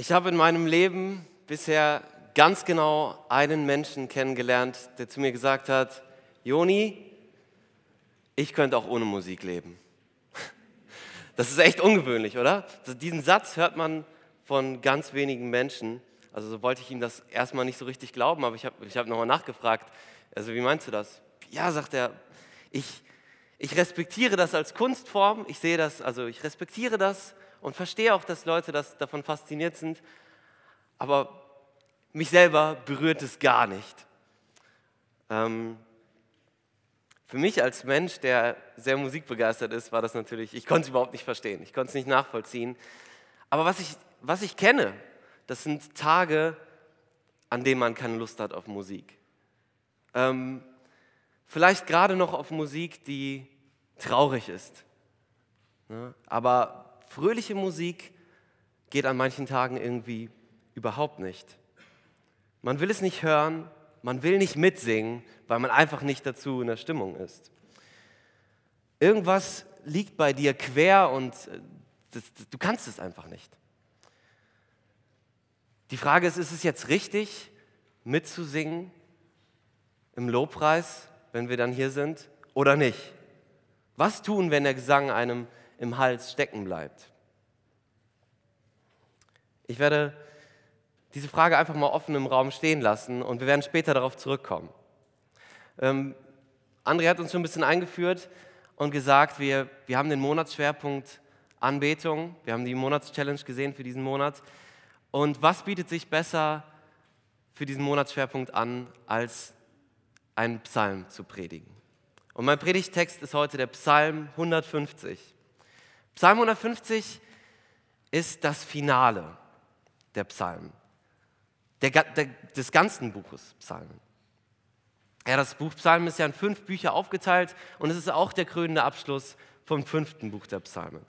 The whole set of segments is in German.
Ich habe in meinem Leben bisher ganz genau einen Menschen kennengelernt, der zu mir gesagt hat, Joni, ich könnte auch ohne Musik leben. Das ist echt ungewöhnlich, oder? Diesen Satz hört man von ganz wenigen Menschen. Also so wollte ich ihm das erstmal nicht so richtig glauben, aber ich habe ich hab nochmal nachgefragt. Also wie meinst du das? Ja, sagt er, ich, ich respektiere das als Kunstform, ich sehe das, also ich respektiere das und verstehe auch, dass Leute das, davon fasziniert sind, aber mich selber berührt es gar nicht. Ähm, für mich als Mensch, der sehr musikbegeistert ist, war das natürlich, ich konnte es überhaupt nicht verstehen, ich konnte es nicht nachvollziehen. Aber was ich, was ich kenne, das sind Tage, an denen man keine Lust hat auf Musik. Ähm, vielleicht gerade noch auf Musik, die traurig ist. Ne? Aber fröhliche Musik geht an manchen Tagen irgendwie überhaupt nicht. Man will es nicht hören, man will nicht mitsingen, weil man einfach nicht dazu in der Stimmung ist. Irgendwas liegt bei dir quer und äh, das, das, du kannst es einfach nicht. Die Frage ist, ist es jetzt richtig, mitzusingen im Lobpreis, wenn wir dann hier sind, oder nicht? Was tun, wenn der Gesang einem im Hals stecken bleibt? Ich werde diese Frage einfach mal offen im Raum stehen lassen und wir werden später darauf zurückkommen. Ähm, André hat uns schon ein bisschen eingeführt und gesagt, wir, wir haben den Monatsschwerpunkt Anbetung, wir haben die Monatschallenge gesehen für diesen Monat. Und was bietet sich besser für diesen Monatsschwerpunkt an, als einen Psalm zu predigen? Und mein Predigtext ist heute der Psalm 150. Psalm 150 ist das Finale der Psalmen der, der, des ganzen Buches Psalmen. Ja, das Buch Psalmen ist ja in fünf Bücher aufgeteilt und es ist auch der krönende Abschluss vom fünften Buch der Psalmen.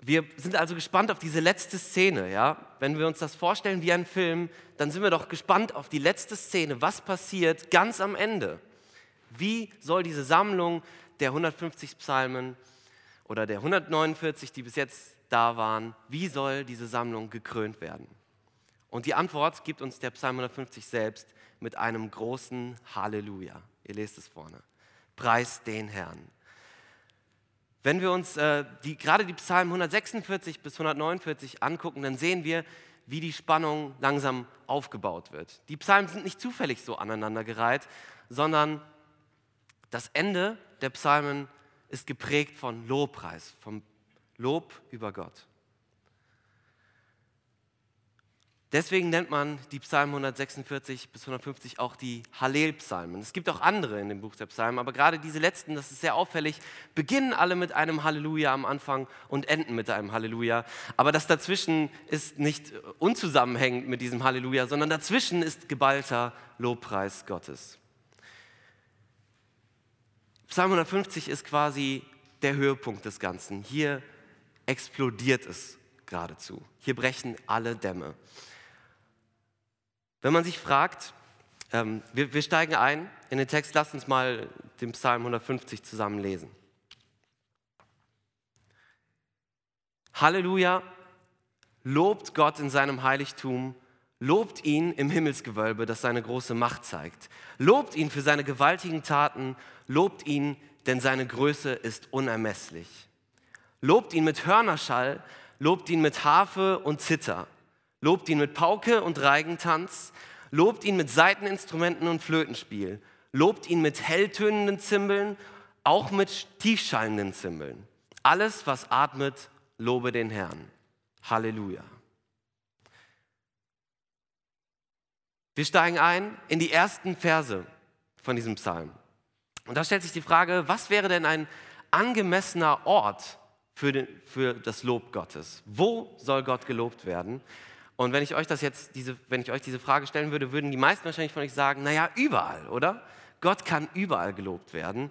Wir sind also gespannt auf diese letzte Szene. Ja? Wenn wir uns das vorstellen wie ein Film, dann sind wir doch gespannt auf die letzte Szene. Was passiert ganz am Ende? Wie soll diese Sammlung der 150 Psalmen oder der 149, die bis jetzt da waren, wie soll diese Sammlung gekrönt werden? Und die Antwort gibt uns der Psalm 150 selbst mit einem großen Halleluja. Ihr lest es vorne. Preis den Herrn. Wenn wir uns äh, die, gerade die Psalmen 146 bis 149 angucken, dann sehen wir, wie die Spannung langsam aufgebaut wird. Die Psalmen sind nicht zufällig so aneinandergereiht, sondern das Ende der Psalmen ist geprägt von Lobpreis, vom Lob über Gott. Deswegen nennt man die Psalmen 146 bis 150 auch die Hallel-Psalmen. Es gibt auch andere in dem Buch der Psalmen, aber gerade diese letzten, das ist sehr auffällig, beginnen alle mit einem Halleluja am Anfang und enden mit einem Halleluja. Aber das dazwischen ist nicht unzusammenhängend mit diesem Halleluja, sondern dazwischen ist geballter Lobpreis Gottes. Psalm 150 ist quasi der Höhepunkt des Ganzen. Hier explodiert es geradezu. Hier brechen alle Dämme. Wenn man sich fragt, ähm, wir, wir steigen ein in den Text, lasst uns mal den Psalm 150 zusammen lesen. Halleluja, lobt Gott in seinem Heiligtum, lobt ihn im Himmelsgewölbe, das seine große Macht zeigt. Lobt ihn für seine gewaltigen Taten, lobt ihn, denn seine Größe ist unermesslich. Lobt ihn mit Hörnerschall, lobt ihn mit Harfe und Zither. Lobt ihn mit Pauke und Reigentanz, lobt ihn mit Saiteninstrumenten und Flötenspiel, lobt ihn mit helltönenden Zimbeln, auch mit tiefschallenden Zimbeln. Alles, was atmet, lobe den Herrn. Halleluja. Wir steigen ein in die ersten Verse von diesem Psalm. Und da stellt sich die Frage, was wäre denn ein angemessener Ort für, den, für das Lob Gottes? Wo soll Gott gelobt werden? Und wenn ich euch das jetzt, diese, wenn ich euch diese Frage stellen würde, würden die meisten wahrscheinlich von euch sagen, naja, überall, oder? Gott kann überall gelobt werden.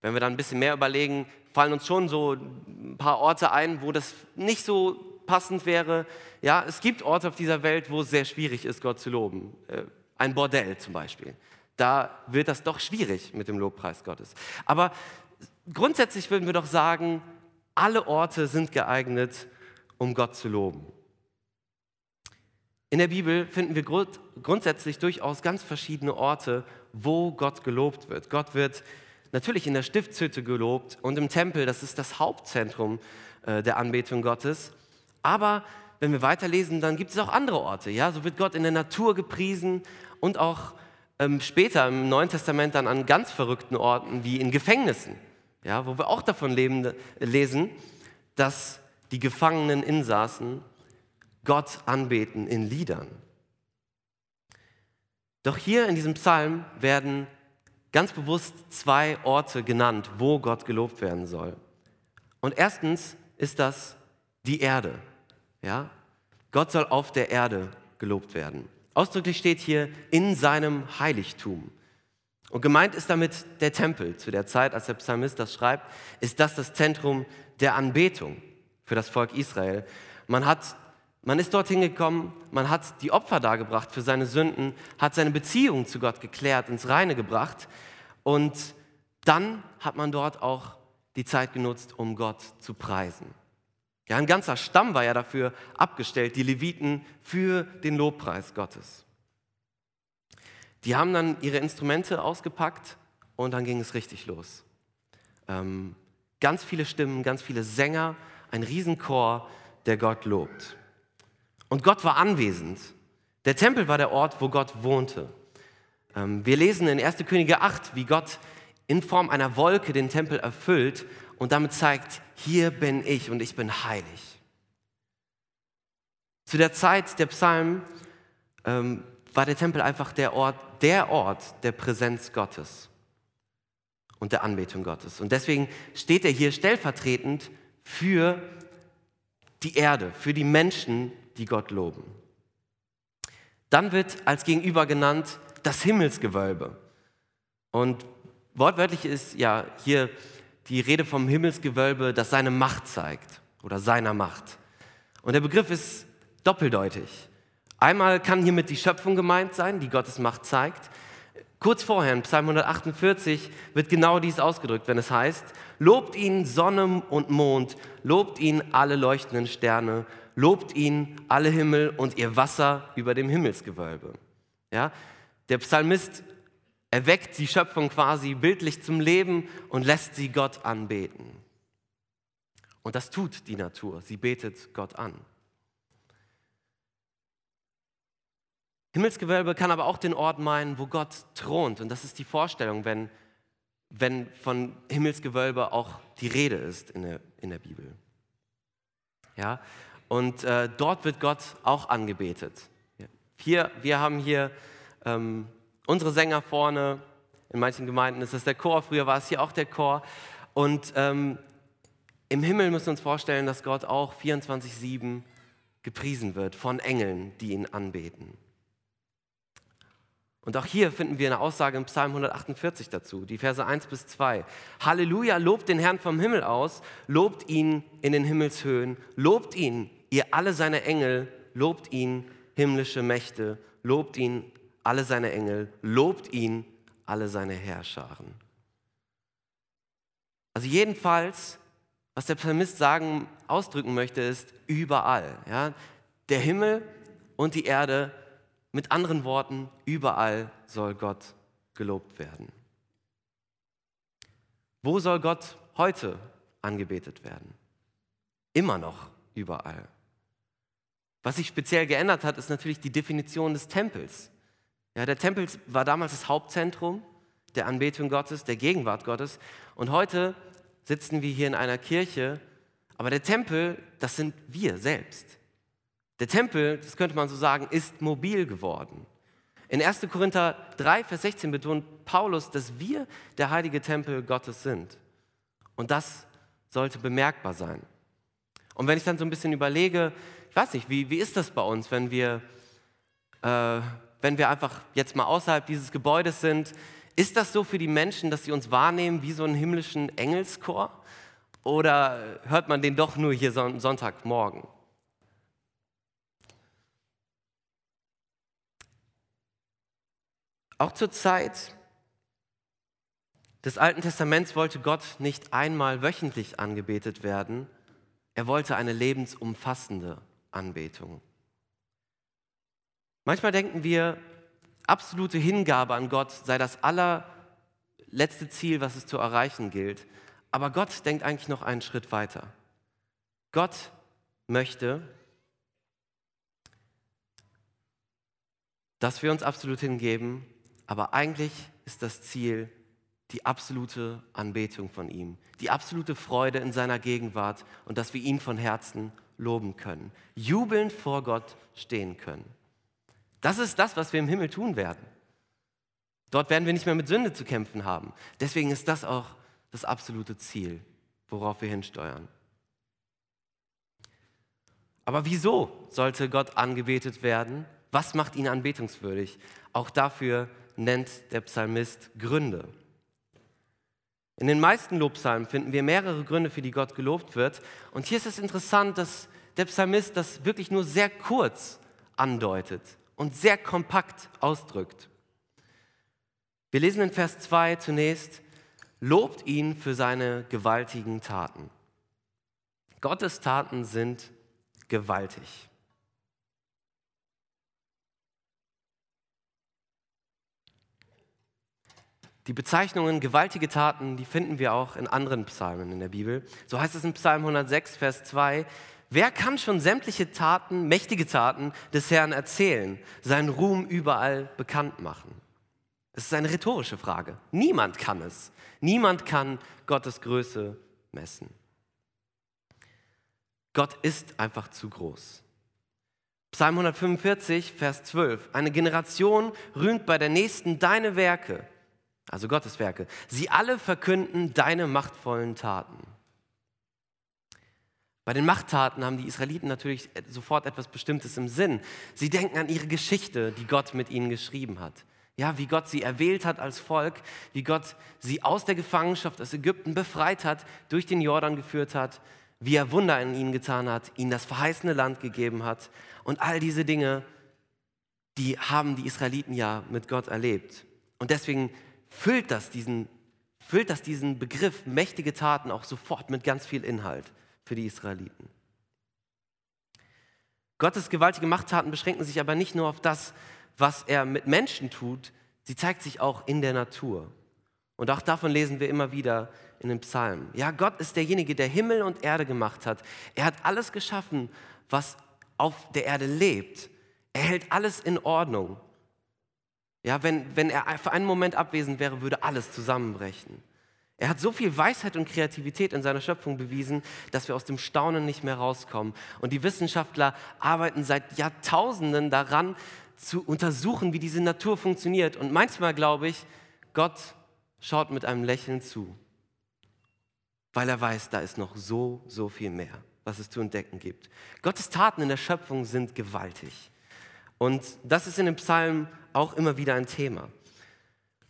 Wenn wir dann ein bisschen mehr überlegen, fallen uns schon so ein paar Orte ein, wo das nicht so passend wäre. Ja, es gibt Orte auf dieser Welt, wo es sehr schwierig ist, Gott zu loben. Äh, ein Bordell zum Beispiel. Da wird das doch schwierig mit dem Lobpreis Gottes. Aber grundsätzlich würden wir doch sagen, alle Orte sind geeignet, um Gott zu loben. In der Bibel finden wir grund grundsätzlich durchaus ganz verschiedene Orte, wo Gott gelobt wird. Gott wird natürlich in der Stiftshütte gelobt und im Tempel, das ist das Hauptzentrum äh, der Anbetung Gottes. Aber wenn wir weiterlesen, dann gibt es auch andere Orte. Ja? So wird Gott in der Natur gepriesen und auch ähm, später im Neuen Testament dann an ganz verrückten Orten wie in Gefängnissen, ja? wo wir auch davon leben, lesen, dass die Gefangenen Insassen Gott anbeten in Liedern. Doch hier in diesem Psalm werden ganz bewusst zwei Orte genannt, wo Gott gelobt werden soll. Und erstens ist das die Erde. Ja? Gott soll auf der Erde gelobt werden. Ausdrücklich steht hier in seinem Heiligtum. Und gemeint ist damit der Tempel. Zu der Zeit, als der Psalmist das schreibt, ist das das Zentrum der Anbetung für das Volk Israel. Man, hat, man ist dorthin gekommen, man hat die Opfer dargebracht für seine Sünden, hat seine Beziehung zu Gott geklärt, ins Reine gebracht. Und dann hat man dort auch die Zeit genutzt, um Gott zu preisen. Ja, ein ganzer Stamm war ja dafür abgestellt, die Leviten für den Lobpreis Gottes. Die haben dann ihre Instrumente ausgepackt und dann ging es richtig los. Ähm, ganz viele Stimmen, ganz viele Sänger, ein Riesenchor, der Gott lobt. Und Gott war anwesend. Der Tempel war der Ort, wo Gott wohnte. Ähm, wir lesen in 1. Könige 8, wie Gott in Form einer Wolke den Tempel erfüllt und damit zeigt, hier bin ich und ich bin heilig. Zu der Zeit der Psalmen ähm, war der Tempel einfach der Ort, der Ort der Präsenz Gottes und der Anbetung Gottes. Und deswegen steht er hier stellvertretend für die Erde, für die Menschen, die Gott loben. Dann wird als Gegenüber genannt das Himmelsgewölbe. Und wortwörtlich ist ja hier die Rede vom Himmelsgewölbe, das seine Macht zeigt oder seiner Macht. Und der Begriff ist doppeldeutig. Einmal kann hiermit die Schöpfung gemeint sein, die Gottes Macht zeigt. Kurz vorher, in Psalm 148, wird genau dies ausgedrückt, wenn es heißt, lobt ihn Sonne und Mond, lobt ihn alle leuchtenden Sterne, lobt ihn alle Himmel und ihr Wasser über dem Himmelsgewölbe. Ja? Der Psalmist erweckt die Schöpfung quasi bildlich zum Leben und lässt sie Gott anbeten. Und das tut die Natur, sie betet Gott an. Himmelsgewölbe kann aber auch den Ort meinen, wo Gott thront. Und das ist die Vorstellung, wenn, wenn von Himmelsgewölbe auch die Rede ist in der, in der Bibel. Ja? Und äh, dort wird Gott auch angebetet. Hier, wir haben hier ähm, unsere Sänger vorne, in manchen Gemeinden ist das der Chor, früher war es hier auch der Chor. Und ähm, im Himmel müssen wir uns vorstellen, dass Gott auch 24-7 gepriesen wird von Engeln, die ihn anbeten. Und auch hier finden wir eine Aussage im Psalm 148 dazu, die Verse 1 bis 2. Halleluja, lobt den Herrn vom Himmel aus, lobt ihn in den Himmelshöhen, lobt ihn, ihr alle seine Engel, lobt ihn, himmlische Mächte, lobt ihn, alle seine Engel, lobt ihn, alle seine Herrscharen. Also jedenfalls, was der Psalmist sagen, ausdrücken möchte, ist überall. Ja? Der Himmel und die Erde, mit anderen Worten, überall soll Gott gelobt werden. Wo soll Gott heute angebetet werden? Immer noch überall. Was sich speziell geändert hat, ist natürlich die Definition des Tempels. Ja, der Tempel war damals das Hauptzentrum der Anbetung Gottes, der Gegenwart Gottes. Und heute sitzen wir hier in einer Kirche, aber der Tempel, das sind wir selbst. Der Tempel, das könnte man so sagen, ist mobil geworden. In 1. Korinther 3, Vers 16 betont Paulus, dass wir der heilige Tempel Gottes sind. Und das sollte bemerkbar sein. Und wenn ich dann so ein bisschen überlege, ich weiß nicht, wie, wie ist das bei uns, wenn wir äh, wenn wir einfach jetzt mal außerhalb dieses Gebäudes sind, ist das so für die Menschen, dass sie uns wahrnehmen wie so einen himmlischen Engelschor? Oder hört man den doch nur hier Sonntagmorgen? Auch zur Zeit des Alten Testaments wollte Gott nicht einmal wöchentlich angebetet werden, er wollte eine lebensumfassende Anbetung. Manchmal denken wir, absolute Hingabe an Gott sei das allerletzte Ziel, was es zu erreichen gilt. Aber Gott denkt eigentlich noch einen Schritt weiter. Gott möchte, dass wir uns absolut hingeben, aber eigentlich ist das Ziel die absolute Anbetung von ihm, die absolute Freude in seiner Gegenwart und dass wir ihn von Herzen loben können, jubelnd vor Gott stehen können. Das ist das, was wir im Himmel tun werden. Dort werden wir nicht mehr mit Sünde zu kämpfen haben. Deswegen ist das auch das absolute Ziel, worauf wir hinsteuern. Aber wieso sollte Gott angebetet werden? Was macht ihn anbetungswürdig? Auch dafür nennt der Psalmist Gründe. In den meisten Lobpsalmen finden wir mehrere Gründe, für die Gott gelobt wird. Und hier ist es interessant, dass der Psalmist das wirklich nur sehr kurz andeutet und sehr kompakt ausdrückt. Wir lesen in Vers 2 zunächst, lobt ihn für seine gewaltigen Taten. Gottes Taten sind gewaltig. Die Bezeichnungen gewaltige Taten, die finden wir auch in anderen Psalmen in der Bibel. So heißt es in Psalm 106, Vers 2, wer kann schon sämtliche Taten, mächtige Taten des Herrn erzählen, seinen Ruhm überall bekannt machen? Es ist eine rhetorische Frage. Niemand kann es. Niemand kann Gottes Größe messen. Gott ist einfach zu groß. Psalm 145, Vers 12. Eine Generation rühmt bei der nächsten deine Werke also Gottes Werke. Sie alle verkünden deine machtvollen Taten. Bei den Machttaten haben die Israeliten natürlich sofort etwas Bestimmtes im Sinn. Sie denken an ihre Geschichte, die Gott mit ihnen geschrieben hat. Ja, wie Gott sie erwählt hat als Volk, wie Gott sie aus der Gefangenschaft aus Ägypten befreit hat, durch den Jordan geführt hat, wie er Wunder in ihnen getan hat, ihnen das verheißene Land gegeben hat. Und all diese Dinge, die haben die Israeliten ja mit Gott erlebt. Und deswegen füllt das diesen, füllt das diesen Begriff mächtige Taten auch sofort mit ganz viel Inhalt für die Israeliten. Gottes gewaltige Machttaten beschränken sich aber nicht nur auf das, was er mit Menschen tut, sie zeigt sich auch in der Natur. Und auch davon lesen wir immer wieder in den Psalmen. Ja, Gott ist derjenige, der Himmel und Erde gemacht hat. Er hat alles geschaffen, was auf der Erde lebt. Er hält alles in Ordnung. Ja, wenn, wenn er für einen Moment abwesend wäre, würde alles zusammenbrechen. Er hat so viel Weisheit und Kreativität in seiner Schöpfung bewiesen, dass wir aus dem Staunen nicht mehr rauskommen. Und die Wissenschaftler arbeiten seit Jahrtausenden daran, zu untersuchen, wie diese Natur funktioniert. Und manchmal glaube ich, Gott schaut mit einem Lächeln zu, weil er weiß, da ist noch so, so viel mehr, was es zu entdecken gibt. Gottes Taten in der Schöpfung sind gewaltig. Und das ist in dem Psalm auch immer wieder ein Thema.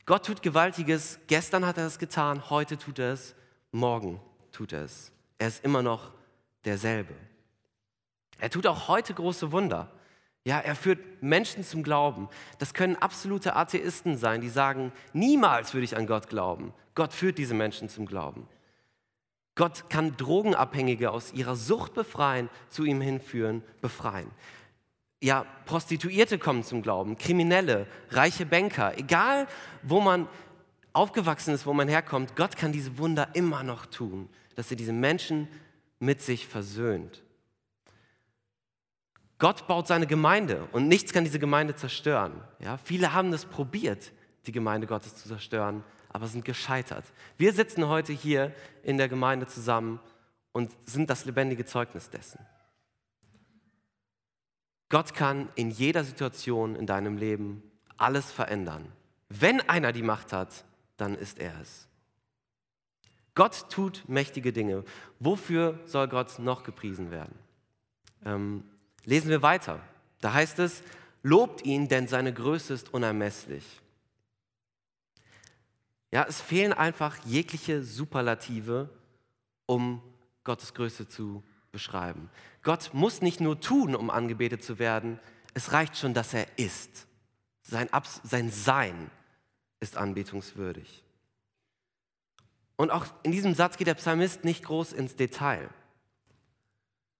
Gott tut Gewaltiges, gestern hat er es getan, heute tut er es, morgen tut er es. Er ist immer noch derselbe. Er tut auch heute große Wunder. Ja, er führt Menschen zum Glauben. Das können absolute Atheisten sein, die sagen, niemals würde ich an Gott glauben. Gott führt diese Menschen zum Glauben. Gott kann Drogenabhängige aus ihrer Sucht befreien, zu ihm hinführen, befreien ja, Prostituierte kommen zum Glauben, Kriminelle, reiche Banker, egal wo man aufgewachsen ist, wo man herkommt, Gott kann diese Wunder immer noch tun, dass er diese Menschen mit sich versöhnt. Gott baut seine Gemeinde und nichts kann diese Gemeinde zerstören. Ja, viele haben das probiert, die Gemeinde Gottes zu zerstören, aber sind gescheitert. Wir sitzen heute hier in der Gemeinde zusammen und sind das lebendige Zeugnis dessen. Gott kann in jeder Situation in deinem Leben alles verändern. Wenn einer die Macht hat, dann ist er es. Gott tut mächtige Dinge. Wofür soll Gott noch gepriesen werden? Ähm, lesen wir weiter. Da heißt es, lobt ihn, denn seine Größe ist unermesslich. Ja, es fehlen einfach jegliche Superlative, um Gottes Größe zu beschreiben. Gott muss nicht nur tun, um angebetet zu werden, es reicht schon, dass er ist. Sein, Abs sein Sein ist anbetungswürdig. Und auch in diesem Satz geht der Psalmist nicht groß ins Detail.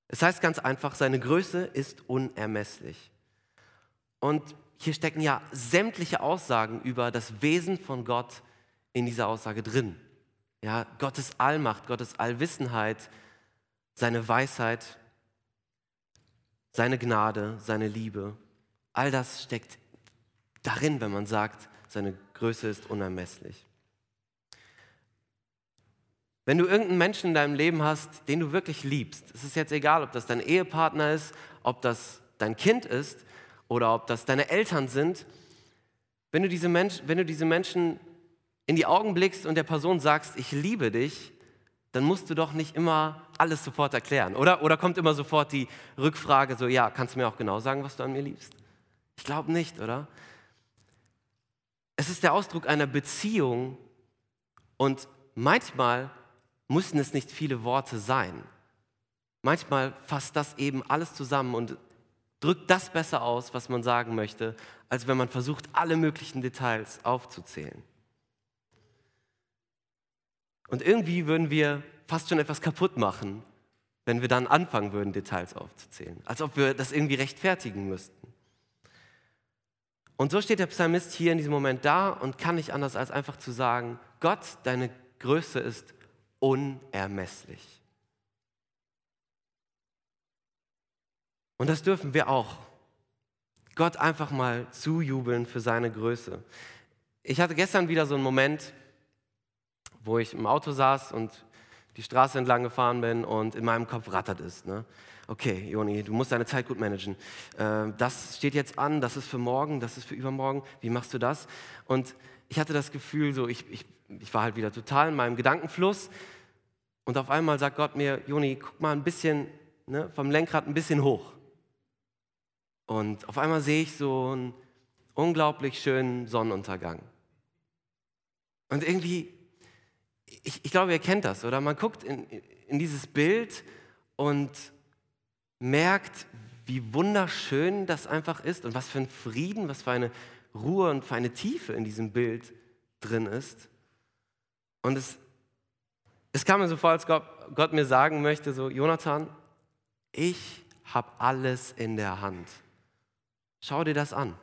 Es heißt ganz einfach, seine Größe ist unermesslich. Und hier stecken ja sämtliche Aussagen über das Wesen von Gott in dieser Aussage drin. Ja, Gottes Allmacht, Gottes Allwissenheit, seine Weisheit, seine Gnade, seine Liebe. All das steckt darin, wenn man sagt, seine Größe ist unermesslich. Wenn du irgendeinen Menschen in deinem Leben hast, den du wirklich liebst, es ist jetzt egal, ob das dein Ehepartner ist, ob das dein Kind ist oder ob das deine Eltern sind, wenn du diese, Mensch, wenn du diese Menschen in die Augen blickst und der Person sagst, ich liebe dich, dann musst du doch nicht immer alles sofort erklären. Oder, oder kommt immer sofort die Rückfrage, so, ja, kannst du mir auch genau sagen, was du an mir liebst? Ich glaube nicht, oder? Es ist der Ausdruck einer Beziehung und manchmal müssen es nicht viele Worte sein. Manchmal fasst das eben alles zusammen und drückt das besser aus, was man sagen möchte, als wenn man versucht, alle möglichen Details aufzuzählen. Und irgendwie würden wir fast schon etwas kaputt machen, wenn wir dann anfangen würden, Details aufzuzählen. Als ob wir das irgendwie rechtfertigen müssten. Und so steht der Psalmist hier in diesem Moment da und kann nicht anders als einfach zu sagen, Gott, deine Größe ist unermesslich. Und das dürfen wir auch. Gott einfach mal zujubeln für seine Größe. Ich hatte gestern wieder so einen Moment, wo ich im Auto saß und die Straße entlang gefahren bin und in meinem Kopf rattert es. Ne? Okay, Joni, du musst deine Zeit gut managen. Äh, das steht jetzt an, das ist für morgen, das ist für übermorgen. Wie machst du das? Und ich hatte das Gefühl, so ich, ich, ich war halt wieder total in meinem Gedankenfluss. Und auf einmal sagt Gott mir, Joni, guck mal ein bisschen ne, vom Lenkrad ein bisschen hoch. Und auf einmal sehe ich so einen unglaublich schönen Sonnenuntergang. Und irgendwie ich, ich glaube, ihr kennt das, oder? Man guckt in, in dieses Bild und merkt, wie wunderschön das einfach ist und was für ein Frieden, was für eine Ruhe und für eine Tiefe in diesem Bild drin ist. Und es, es kam mir so vor, als Gott, Gott mir sagen möchte, so, Jonathan, ich habe alles in der Hand. Schau dir das an.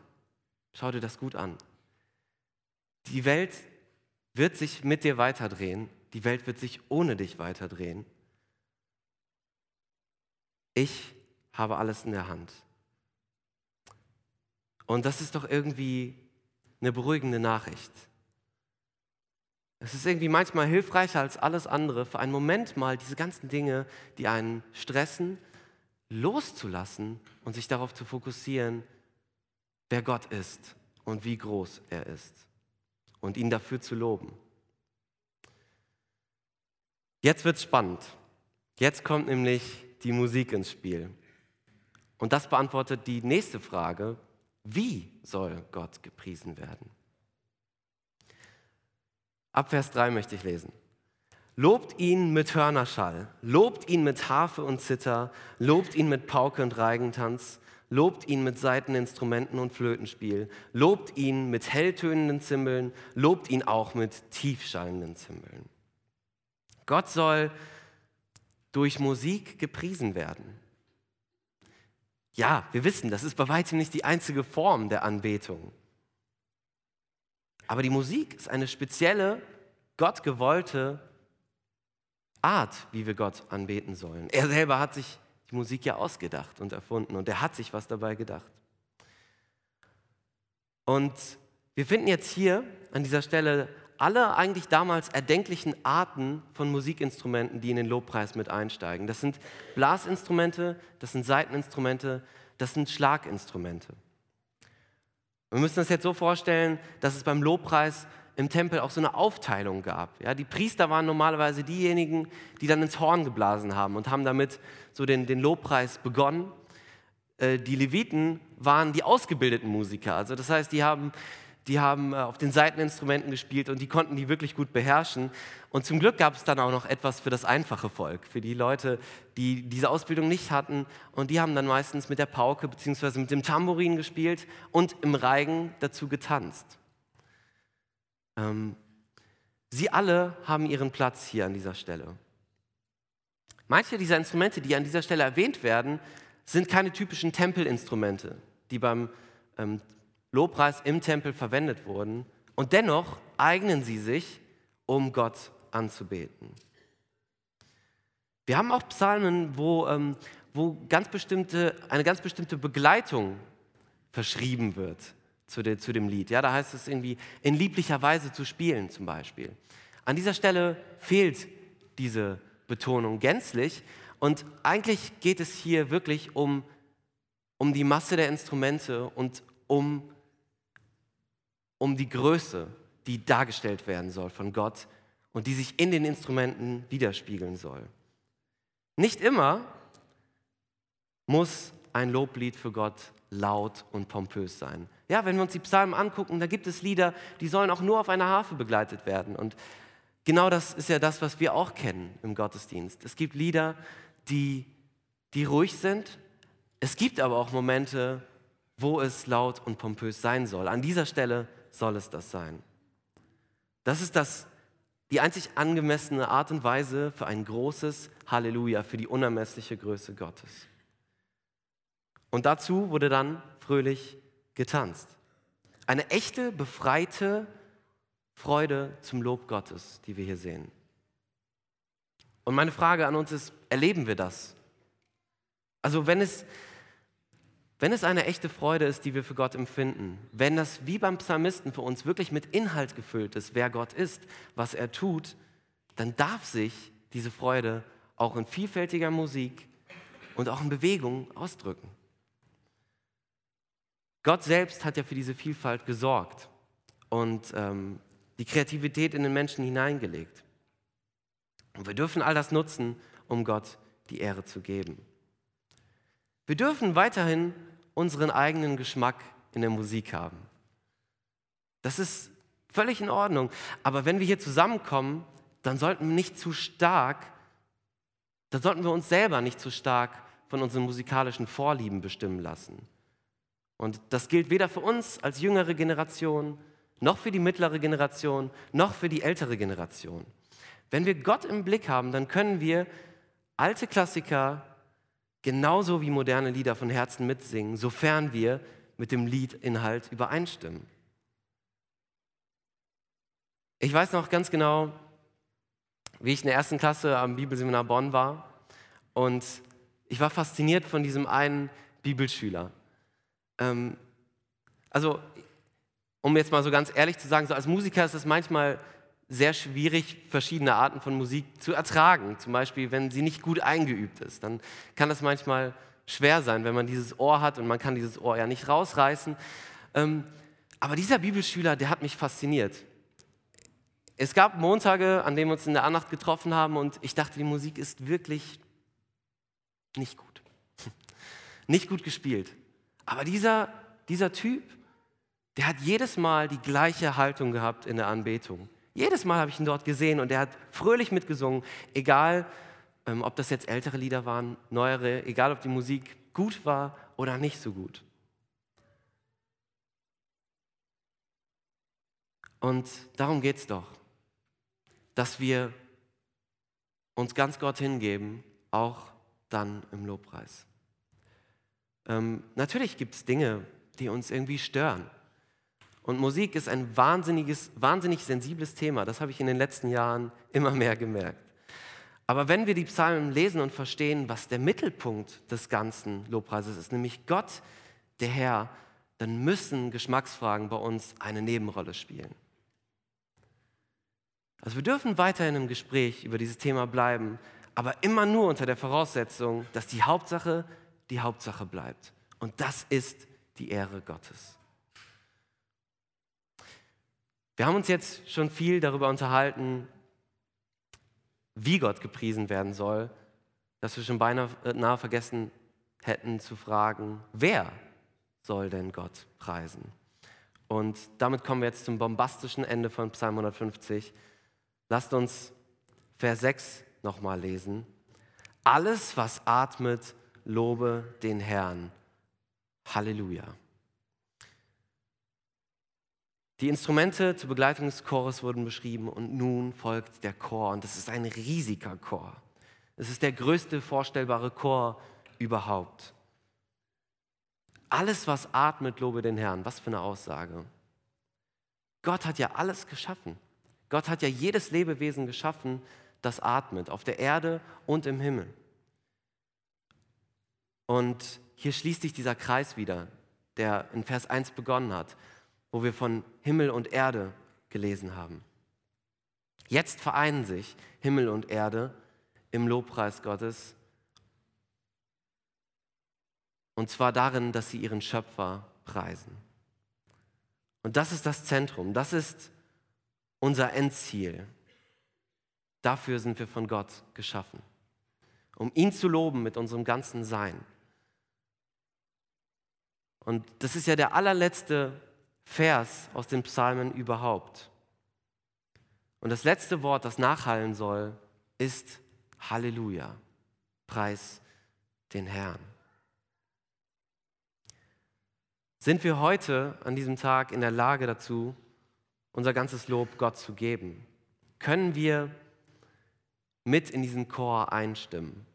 Schau dir das gut an. Die Welt wird sich mit dir weiterdrehen. Die Welt wird sich ohne dich weiterdrehen. Ich habe alles in der Hand. Und das ist doch irgendwie eine beruhigende Nachricht. Es ist irgendwie manchmal hilfreicher als alles andere, für einen Moment mal diese ganzen Dinge, die einen stressen, loszulassen und sich darauf zu fokussieren, wer Gott ist und wie groß er ist und ihn dafür zu loben. Jetzt wird es spannend. Jetzt kommt nämlich die Musik ins Spiel. Und das beantwortet die nächste Frage, wie soll Gott gepriesen werden? Ab Vers 3 möchte ich lesen. Lobt ihn mit Hörnerschall, lobt ihn mit Harfe und Zither, lobt ihn mit Pauke und Reigentanz, lobt ihn mit Saiteninstrumenten und Flötenspiel, lobt ihn mit helltönenden Zimbeln, lobt ihn auch mit tiefschallenden Zimbeln. Gott soll durch Musik gepriesen werden. Ja, wir wissen, das ist bei weitem nicht die einzige Form der Anbetung. Aber die Musik ist eine spezielle, gottgewollte Art, wie wir Gott anbeten sollen. Er selber hat sich die Musik ja ausgedacht und erfunden und er hat sich was dabei gedacht. Und wir finden jetzt hier an dieser Stelle alle eigentlich damals erdenklichen Arten von Musikinstrumenten, die in den Lobpreis mit einsteigen. Das sind Blasinstrumente, das sind Saiteninstrumente, das sind Schlaginstrumente. Wir müssen uns jetzt so vorstellen, dass es beim Lobpreis im Tempel auch so eine Aufteilung gab. Ja, die Priester waren normalerweise diejenigen, die dann ins Horn geblasen haben und haben damit so den, den Lobpreis begonnen. Äh, die Leviten waren die ausgebildeten Musiker. Also das heißt, die haben, die haben äh, auf den Seiteninstrumenten gespielt und die konnten die wirklich gut beherrschen. Und zum Glück gab es dann auch noch etwas für das einfache Volk, für die Leute, die diese Ausbildung nicht hatten. Und die haben dann meistens mit der Pauke bzw. mit dem Tambourin gespielt und im Reigen dazu getanzt. Ähm, sie alle haben ihren Platz hier an dieser Stelle. Manche dieser Instrumente, die an dieser Stelle erwähnt werden, sind keine typischen Tempelinstrumente, die beim ähm, Lobpreis im Tempel verwendet wurden. Und dennoch eignen sie sich, um Gott anzubeten. Wir haben auch Psalmen, wo, ähm, wo ganz bestimmte, eine ganz bestimmte Begleitung verschrieben wird zu, de, zu dem Lied. Ja, da heißt es irgendwie, in lieblicher Weise zu spielen zum Beispiel. An dieser Stelle fehlt diese Betonung gänzlich und eigentlich geht es hier wirklich um, um die Masse der Instrumente und um, um die Größe, die dargestellt werden soll von Gott und die sich in den Instrumenten widerspiegeln soll. Nicht immer muss ein Loblied für Gott laut und pompös sein. Ja, wenn wir uns die Psalmen angucken, da gibt es Lieder, die sollen auch nur auf einer Harfe begleitet werden. Und genau das ist ja das, was wir auch kennen im Gottesdienst. Es gibt Lieder, die, die ruhig sind. Es gibt aber auch Momente, wo es laut und pompös sein soll. An dieser Stelle soll es das sein. Das ist das, die einzig angemessene Art und Weise für ein großes Halleluja, für die unermessliche Größe Gottes. Und dazu wurde dann fröhlich getanzt. Eine echte, befreite Freude zum Lob Gottes, die wir hier sehen. Und meine Frage an uns ist, erleben wir das? Also wenn es, wenn es eine echte Freude ist, die wir für Gott empfinden, wenn das wie beim Psalmisten für uns wirklich mit Inhalt gefüllt ist, wer Gott ist, was er tut, dann darf sich diese Freude auch in vielfältiger Musik und auch in Bewegung ausdrücken. Gott selbst hat ja für diese Vielfalt gesorgt und ähm, die Kreativität in den Menschen hineingelegt. Und wir dürfen all das nutzen, um Gott die Ehre zu geben. Wir dürfen weiterhin unseren eigenen Geschmack in der Musik haben. Das ist völlig in Ordnung. Aber wenn wir hier zusammenkommen, dann sollten wir nicht zu stark, dann sollten wir uns selber nicht zu stark von unseren musikalischen Vorlieben bestimmen lassen. Und das gilt weder für uns als jüngere Generation, noch für die mittlere Generation, noch für die ältere Generation. Wenn wir Gott im Blick haben, dann können wir alte Klassiker genauso wie moderne Lieder von Herzen mitsingen, sofern wir mit dem Liedinhalt übereinstimmen. Ich weiß noch ganz genau, wie ich in der ersten Klasse am Bibelseminar Bonn war und ich war fasziniert von diesem einen Bibelschüler. Ähm, also, um jetzt mal so ganz ehrlich zu sagen, so als Musiker ist es manchmal sehr schwierig, verschiedene Arten von Musik zu ertragen. Zum Beispiel, wenn sie nicht gut eingeübt ist. Dann kann das manchmal schwer sein, wenn man dieses Ohr hat und man kann dieses Ohr ja nicht rausreißen. Ähm, aber dieser Bibelschüler, der hat mich fasziniert. Es gab Montage, an denen wir uns in der Annacht getroffen haben und ich dachte, die Musik ist wirklich nicht gut. Nicht gut gespielt. Aber dieser, dieser Typ, der hat jedes Mal die gleiche Haltung gehabt in der Anbetung. Jedes Mal habe ich ihn dort gesehen und er hat fröhlich mitgesungen, egal ähm, ob das jetzt ältere Lieder waren, neuere, egal ob die Musik gut war oder nicht so gut. Und darum geht es doch, dass wir uns ganz Gott hingeben, auch dann im Lobpreis. Ähm, natürlich gibt es Dinge, die uns irgendwie stören. Und Musik ist ein wahnsinniges, wahnsinnig sensibles Thema. Das habe ich in den letzten Jahren immer mehr gemerkt. Aber wenn wir die Psalmen lesen und verstehen, was der Mittelpunkt des ganzen Lobpreises ist, nämlich Gott, der Herr, dann müssen Geschmacksfragen bei uns eine Nebenrolle spielen. Also wir dürfen weiterhin im Gespräch über dieses Thema bleiben, aber immer nur unter der Voraussetzung, dass die Hauptsache die Hauptsache bleibt. Und das ist die Ehre Gottes. Wir haben uns jetzt schon viel darüber unterhalten, wie Gott gepriesen werden soll, dass wir schon beinahe vergessen hätten zu fragen, wer soll denn Gott preisen? Und damit kommen wir jetzt zum bombastischen Ende von Psalm 150. Lasst uns Vers 6 nochmal lesen. Alles, was atmet, lobe den Herrn. Halleluja. Die Instrumente zur Begleitung des Chores wurden beschrieben und nun folgt der Chor und das ist ein riesiger Chor. Es ist der größte vorstellbare Chor überhaupt. Alles, was atmet, lobe den Herrn. Was für eine Aussage. Gott hat ja alles geschaffen. Gott hat ja jedes Lebewesen geschaffen, das atmet, auf der Erde und im Himmel. Und hier schließt sich dieser Kreis wieder, der in Vers 1 begonnen hat, wo wir von Himmel und Erde gelesen haben. Jetzt vereinen sich Himmel und Erde im Lobpreis Gottes. Und zwar darin, dass sie ihren Schöpfer preisen. Und das ist das Zentrum, das ist unser Endziel. Dafür sind wir von Gott geschaffen, um ihn zu loben mit unserem ganzen Sein. Und das ist ja der allerletzte Vers aus den Psalmen überhaupt. Und das letzte Wort, das nachhallen soll, ist Halleluja. Preis den Herrn. Sind wir heute an diesem Tag in der Lage dazu, unser ganzes Lob Gott zu geben? Können wir mit in diesen Chor einstimmen?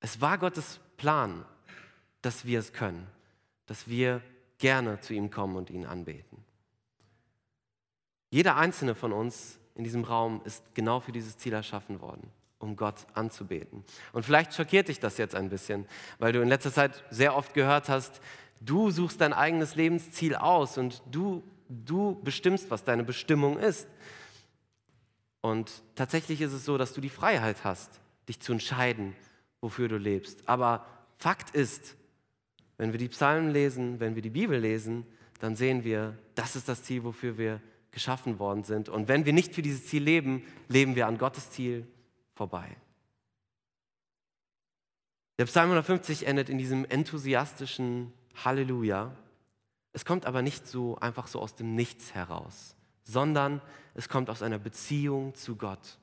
Es war Gottes Plan, dass wir es können, dass wir gerne zu ihm kommen und ihn anbeten. Jeder einzelne von uns in diesem Raum ist genau für dieses Ziel erschaffen worden, um Gott anzubeten. Und vielleicht schockiert dich das jetzt ein bisschen, weil du in letzter Zeit sehr oft gehört hast, du suchst dein eigenes Lebensziel aus und du, du bestimmst, was deine Bestimmung ist. Und tatsächlich ist es so, dass du die Freiheit hast, dich zu entscheiden, wofür du lebst. Aber Fakt ist, wenn wir die Psalmen lesen, wenn wir die Bibel lesen, dann sehen wir, das ist das Ziel, wofür wir geschaffen worden sind. Und wenn wir nicht für dieses Ziel leben, leben wir an Gottes Ziel vorbei. Der Psalm 150 endet in diesem enthusiastischen Halleluja. Es kommt aber nicht so einfach so aus dem Nichts heraus, sondern es kommt aus einer Beziehung zu Gott.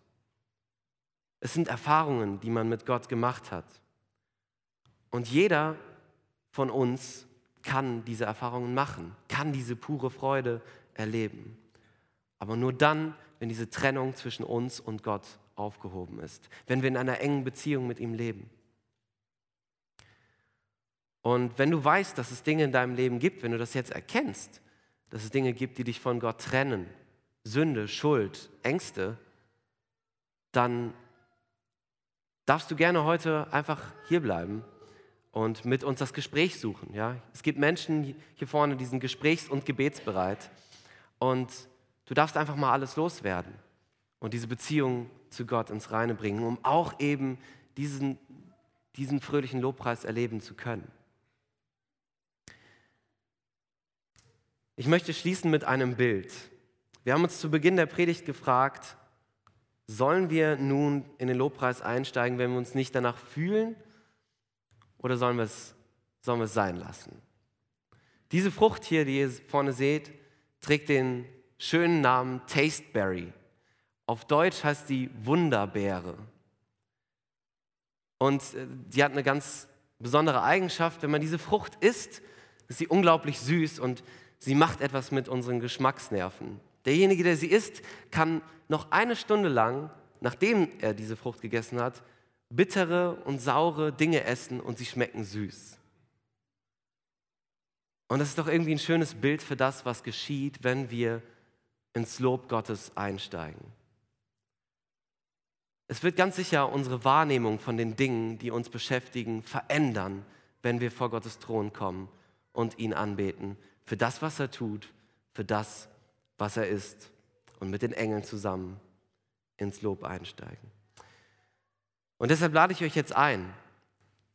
Es sind Erfahrungen, die man mit Gott gemacht hat. Und jeder von uns kann diese Erfahrungen machen, kann diese pure Freude erleben. Aber nur dann, wenn diese Trennung zwischen uns und Gott aufgehoben ist, wenn wir in einer engen Beziehung mit ihm leben. Und wenn du weißt, dass es Dinge in deinem Leben gibt, wenn du das jetzt erkennst, dass es Dinge gibt, die dich von Gott trennen, Sünde, Schuld, Ängste, dann darfst du gerne heute einfach hier bleiben und mit uns das Gespräch suchen. Ja? Es gibt Menschen hier vorne, die sind gesprächs- und gebetsbereit. Und Du darfst einfach mal alles loswerden und diese Beziehung zu Gott ins Reine bringen, um auch eben diesen, diesen fröhlichen Lobpreis erleben zu können. Ich möchte schließen mit einem Bild. Wir haben uns zu Beginn der Predigt gefragt, sollen wir nun in den Lobpreis einsteigen, wenn wir uns nicht danach fühlen, oder sollen wir es, sollen wir es sein lassen? Diese Frucht hier, die ihr vorne seht, trägt den schönen Namen Tasteberry. Auf Deutsch heißt sie Wunderbeere. Und äh, die hat eine ganz besondere Eigenschaft. Wenn man diese Frucht isst, ist sie unglaublich süß und sie macht etwas mit unseren Geschmacksnerven. Derjenige, der sie isst, kann noch eine Stunde lang, nachdem er diese Frucht gegessen hat, bittere und saure Dinge essen und sie schmecken süß. Und das ist doch irgendwie ein schönes Bild für das, was geschieht, wenn wir ins Lob Gottes einsteigen. Es wird ganz sicher unsere Wahrnehmung von den Dingen, die uns beschäftigen, verändern, wenn wir vor Gottes Thron kommen und ihn anbeten. Für das, was er tut, für das, was er ist. Und mit den Engeln zusammen ins Lob einsteigen. Und deshalb lade ich euch jetzt ein,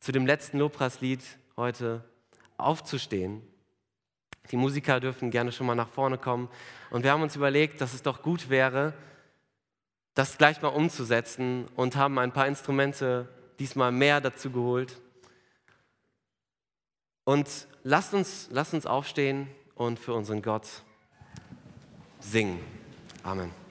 zu dem letzten Lobpreislied heute aufzustehen die Musiker dürfen gerne schon mal nach vorne kommen. Und wir haben uns überlegt, dass es doch gut wäre, das gleich mal umzusetzen und haben ein paar Instrumente diesmal mehr dazu geholt. Und lasst uns, lasst uns aufstehen und für unseren Gott singen. Amen.